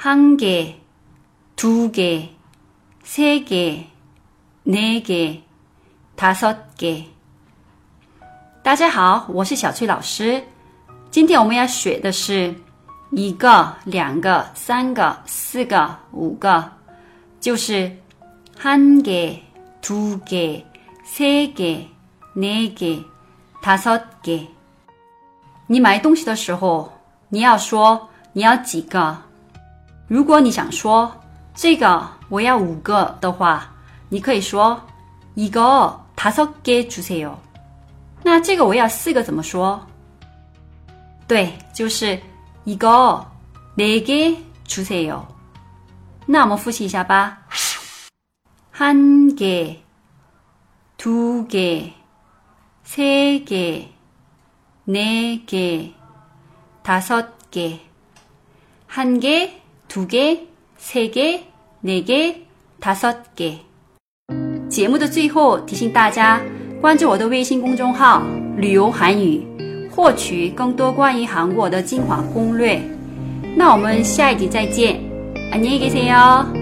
한 개, 두 개, 세 개, 네 개, 다섯 개. 大家好，我是小崔老师。今天我们要学的是一个、两个、三个、四个、五个，就是한 개, 두 개, 세 개, 네 개, 다섯 개。你买东西的时候，你要说你要几个。 如果你想说这个我要五个的话，你可以说이거다섯개주세요。那这个我要四个怎么说？对，就是이거네개주세요。那我们复习一下吧。한 개， 두 개， 세 개， 네 개， 다섯 개。 한 개， 두 개， 세 개， 네 개， 다섯 개。 节目的最后提醒大家。关注我的微信公众号“旅游韩语”，获取更多关于韩国的精华攻略。那我们下一集再见，안녕히계세 요。